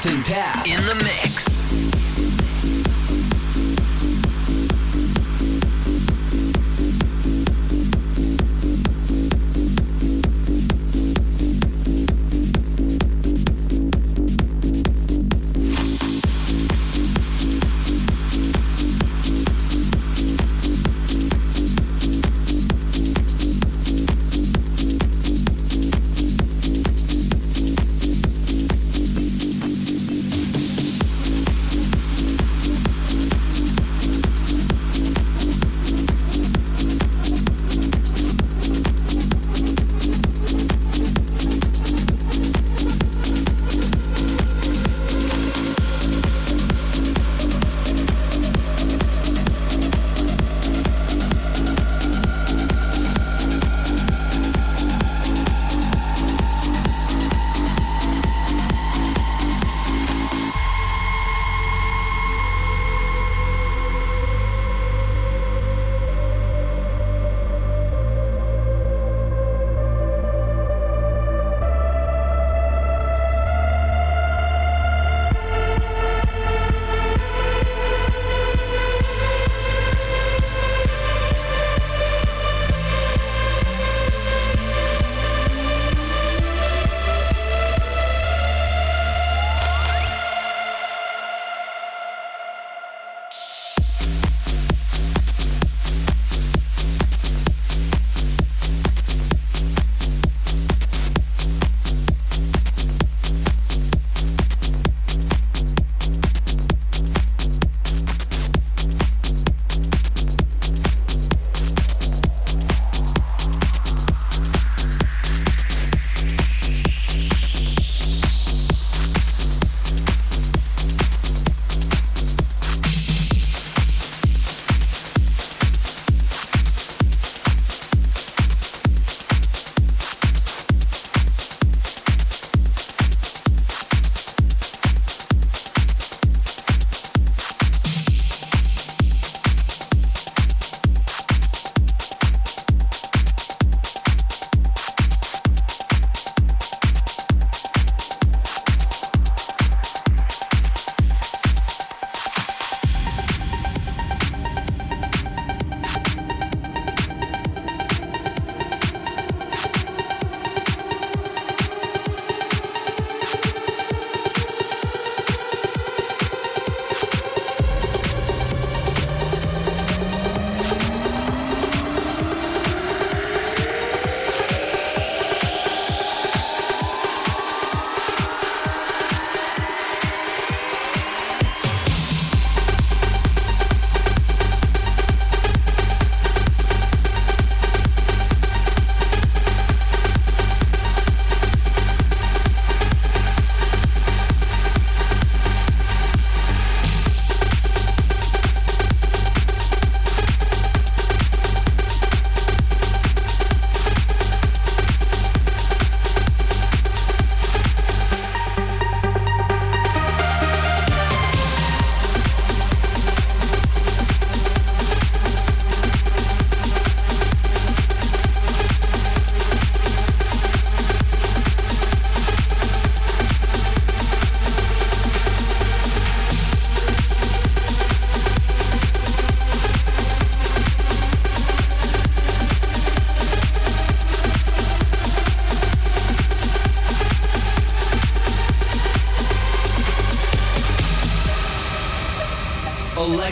Tab in the mix.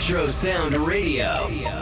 Electro Sound Radio.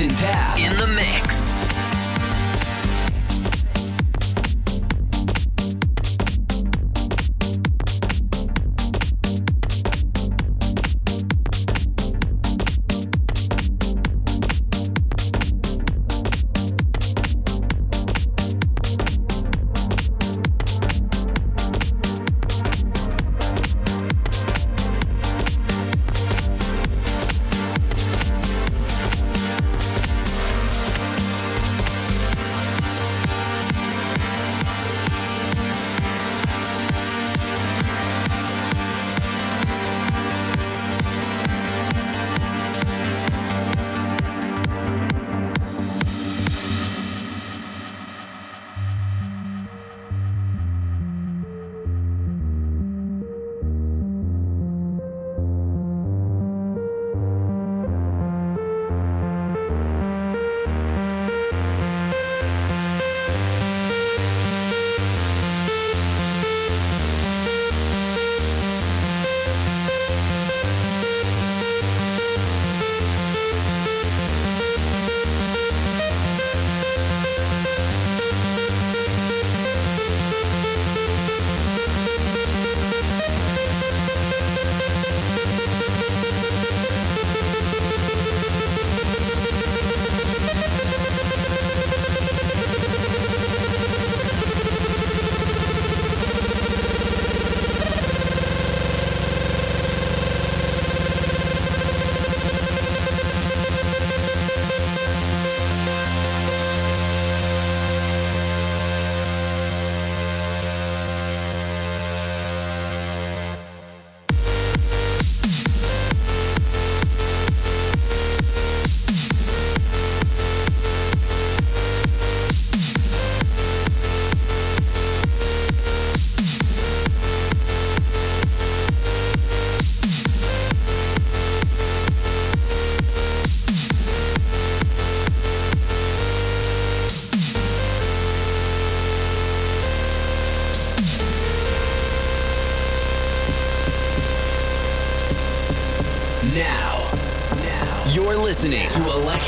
In the middle.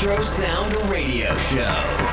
Electro Sound Radio Show.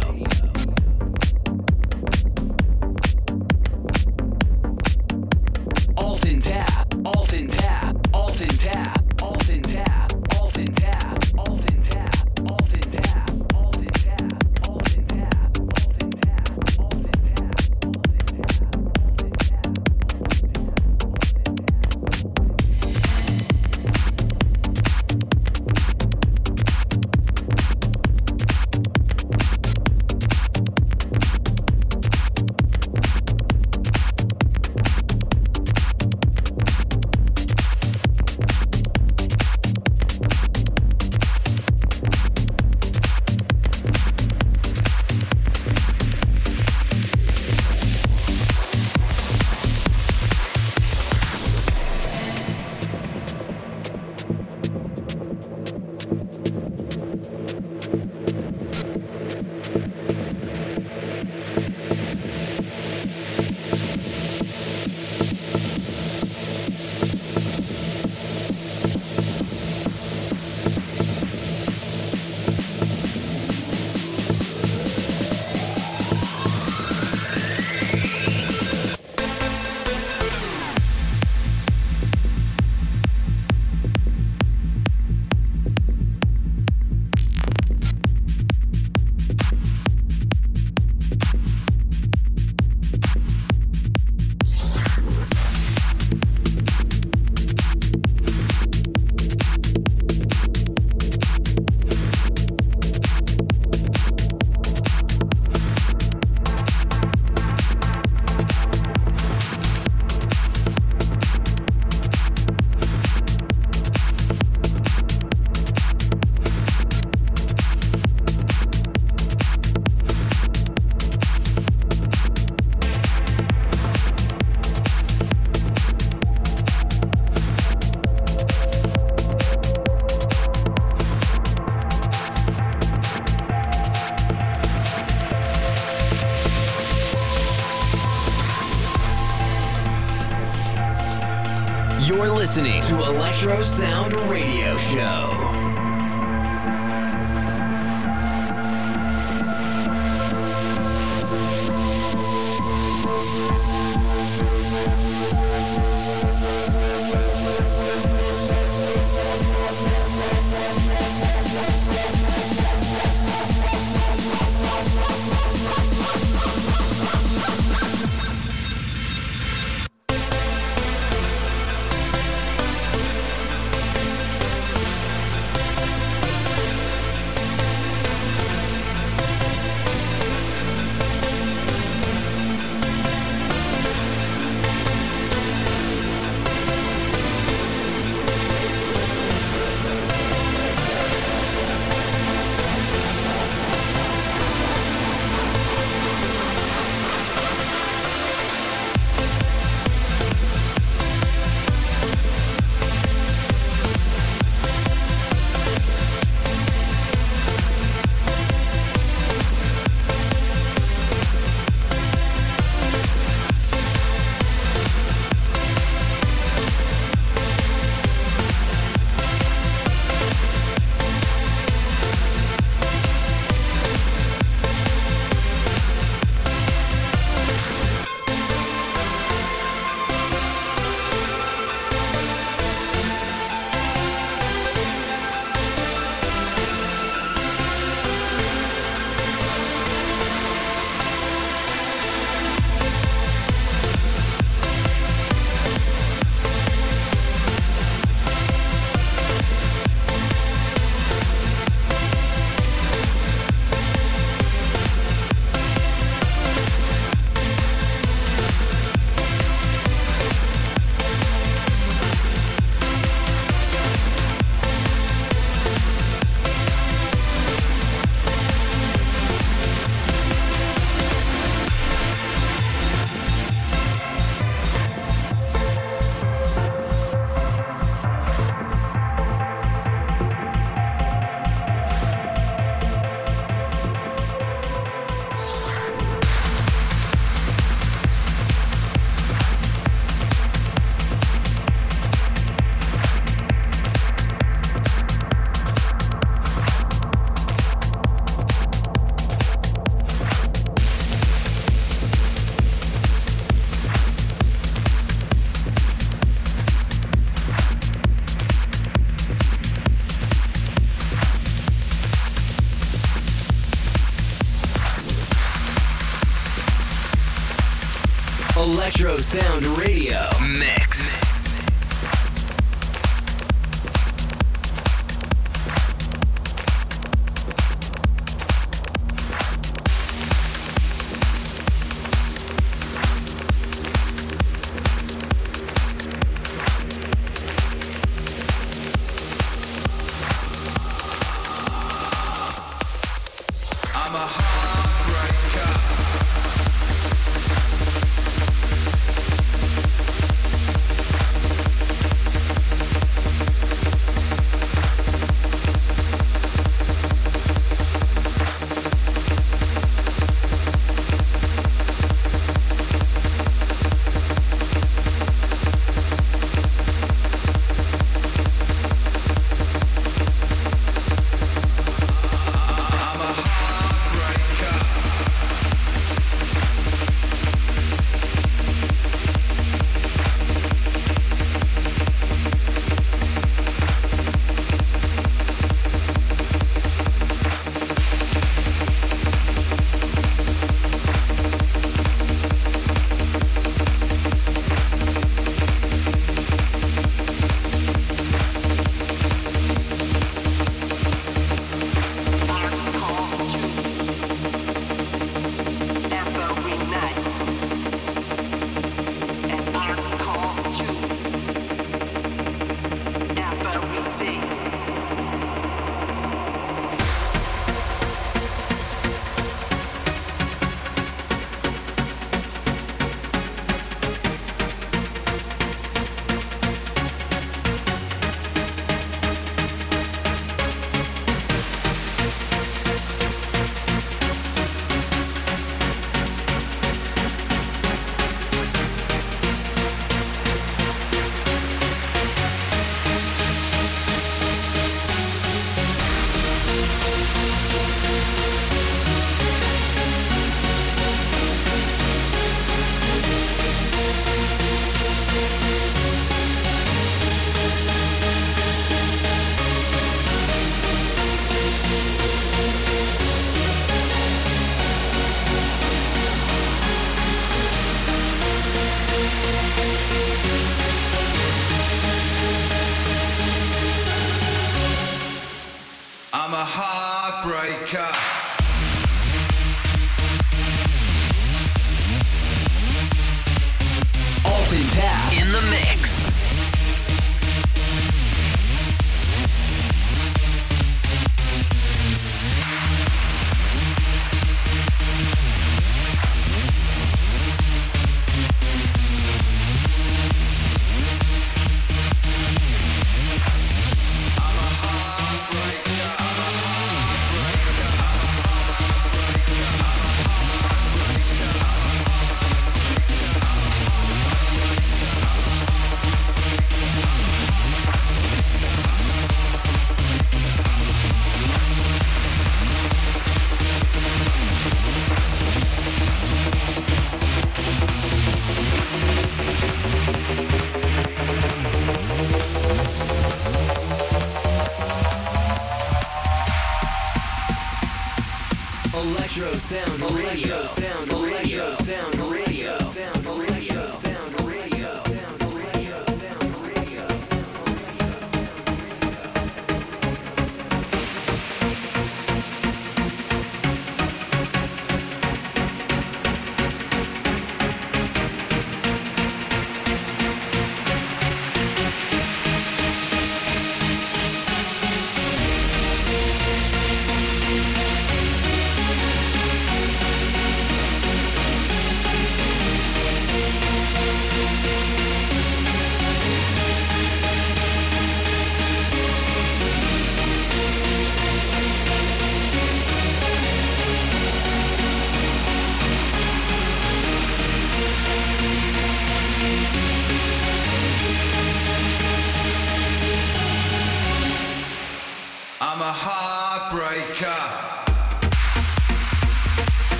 Sound Radio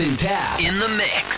In the mix.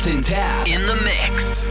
Alton Tap in the mix.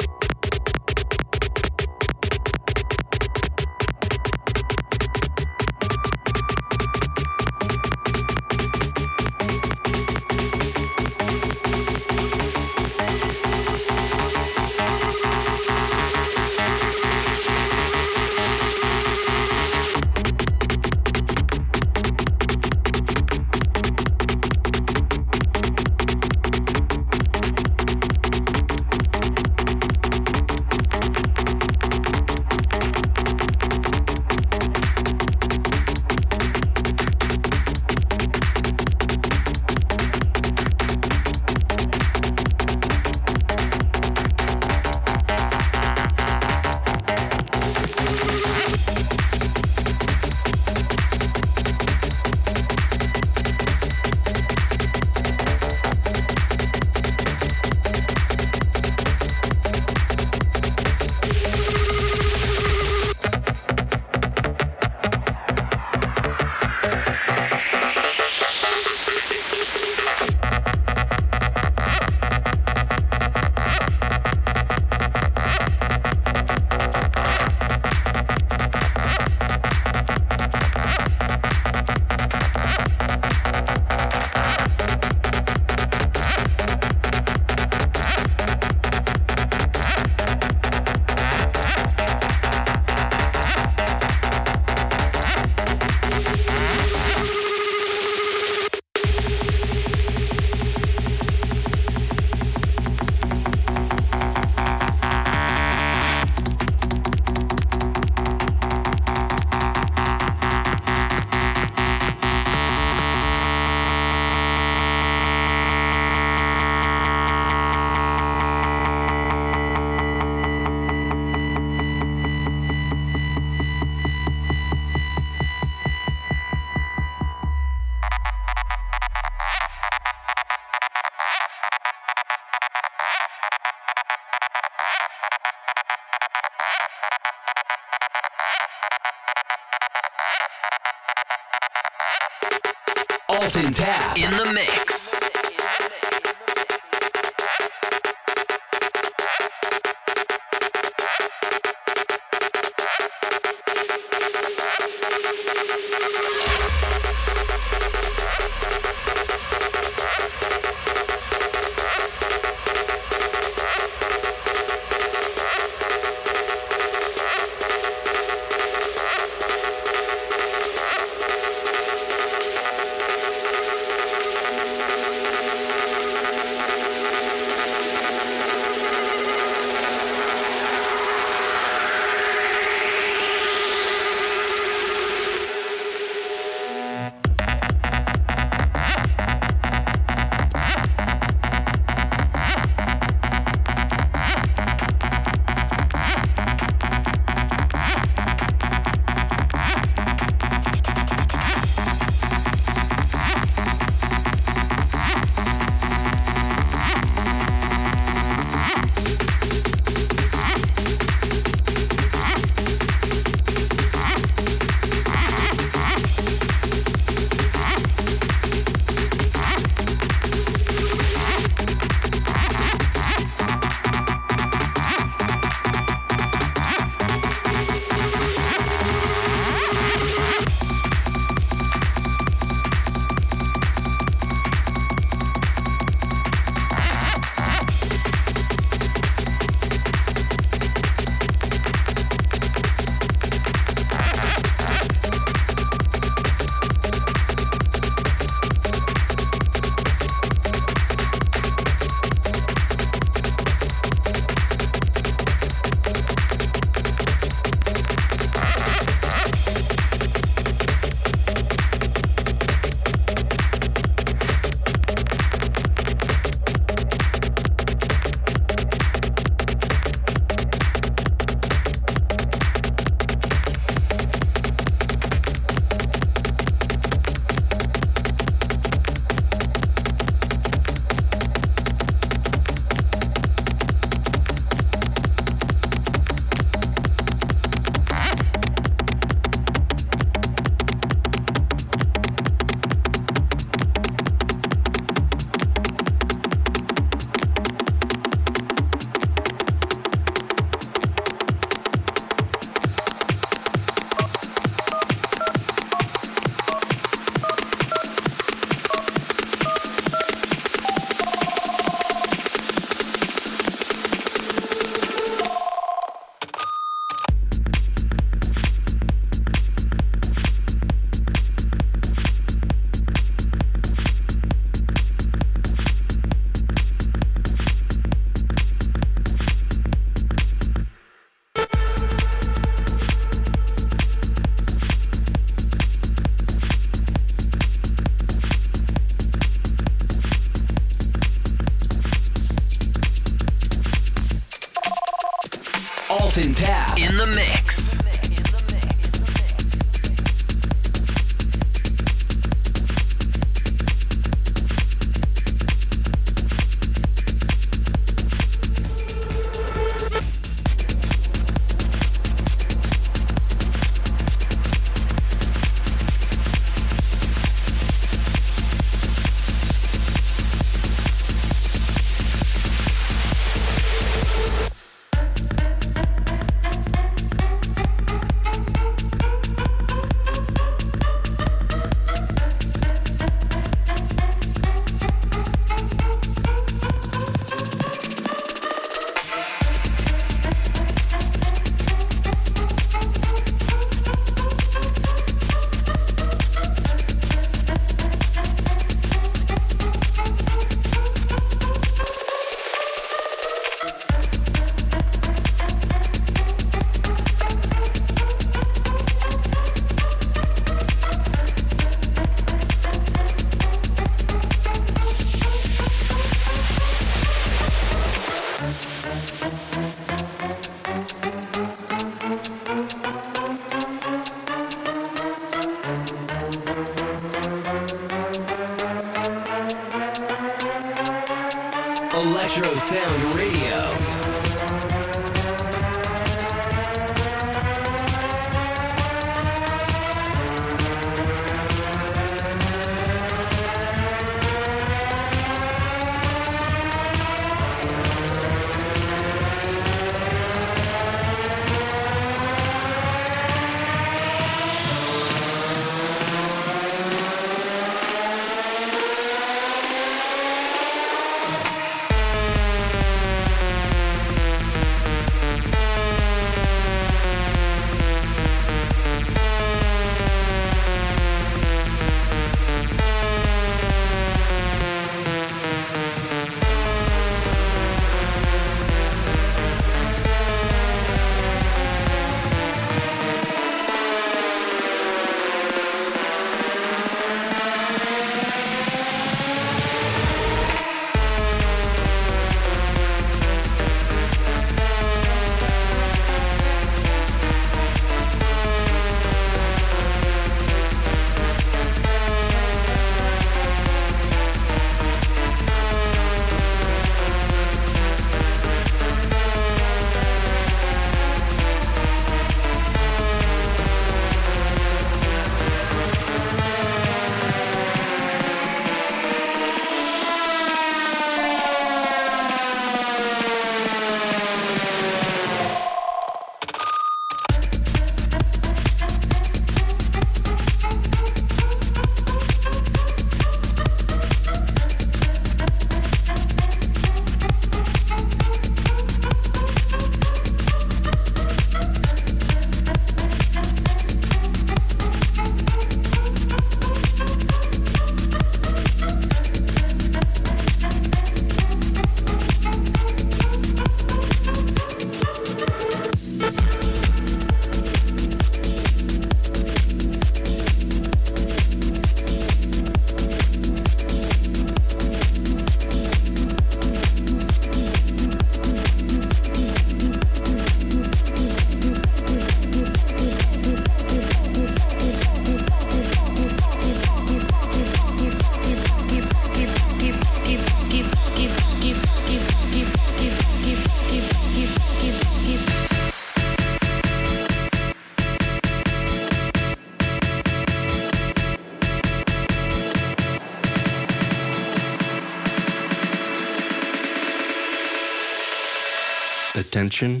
Attention.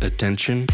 Attention.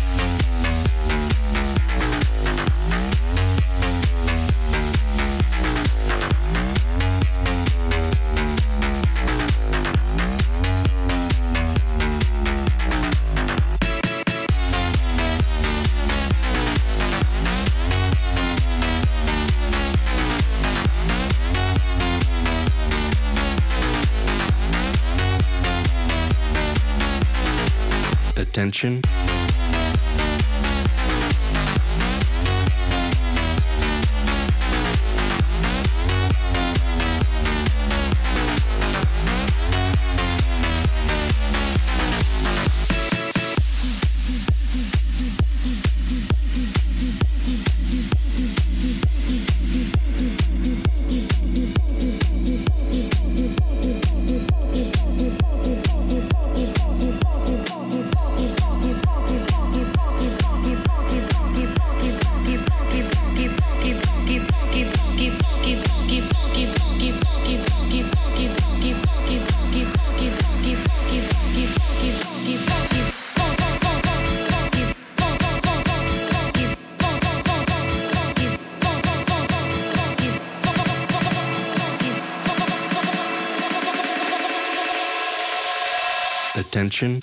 Attention.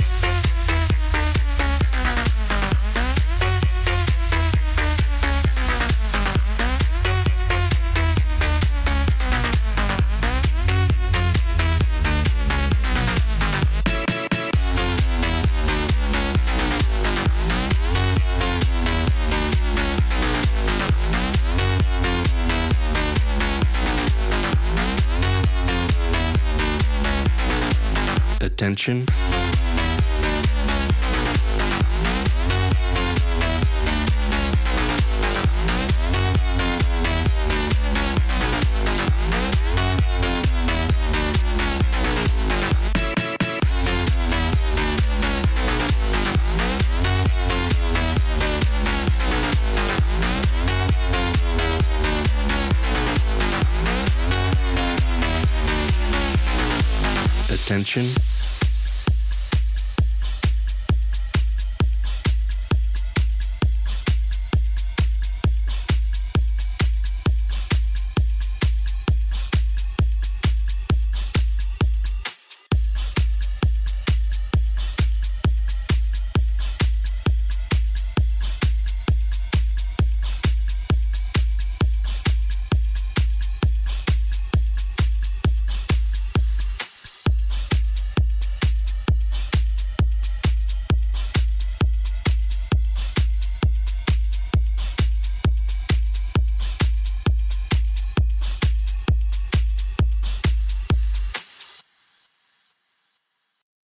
Attention.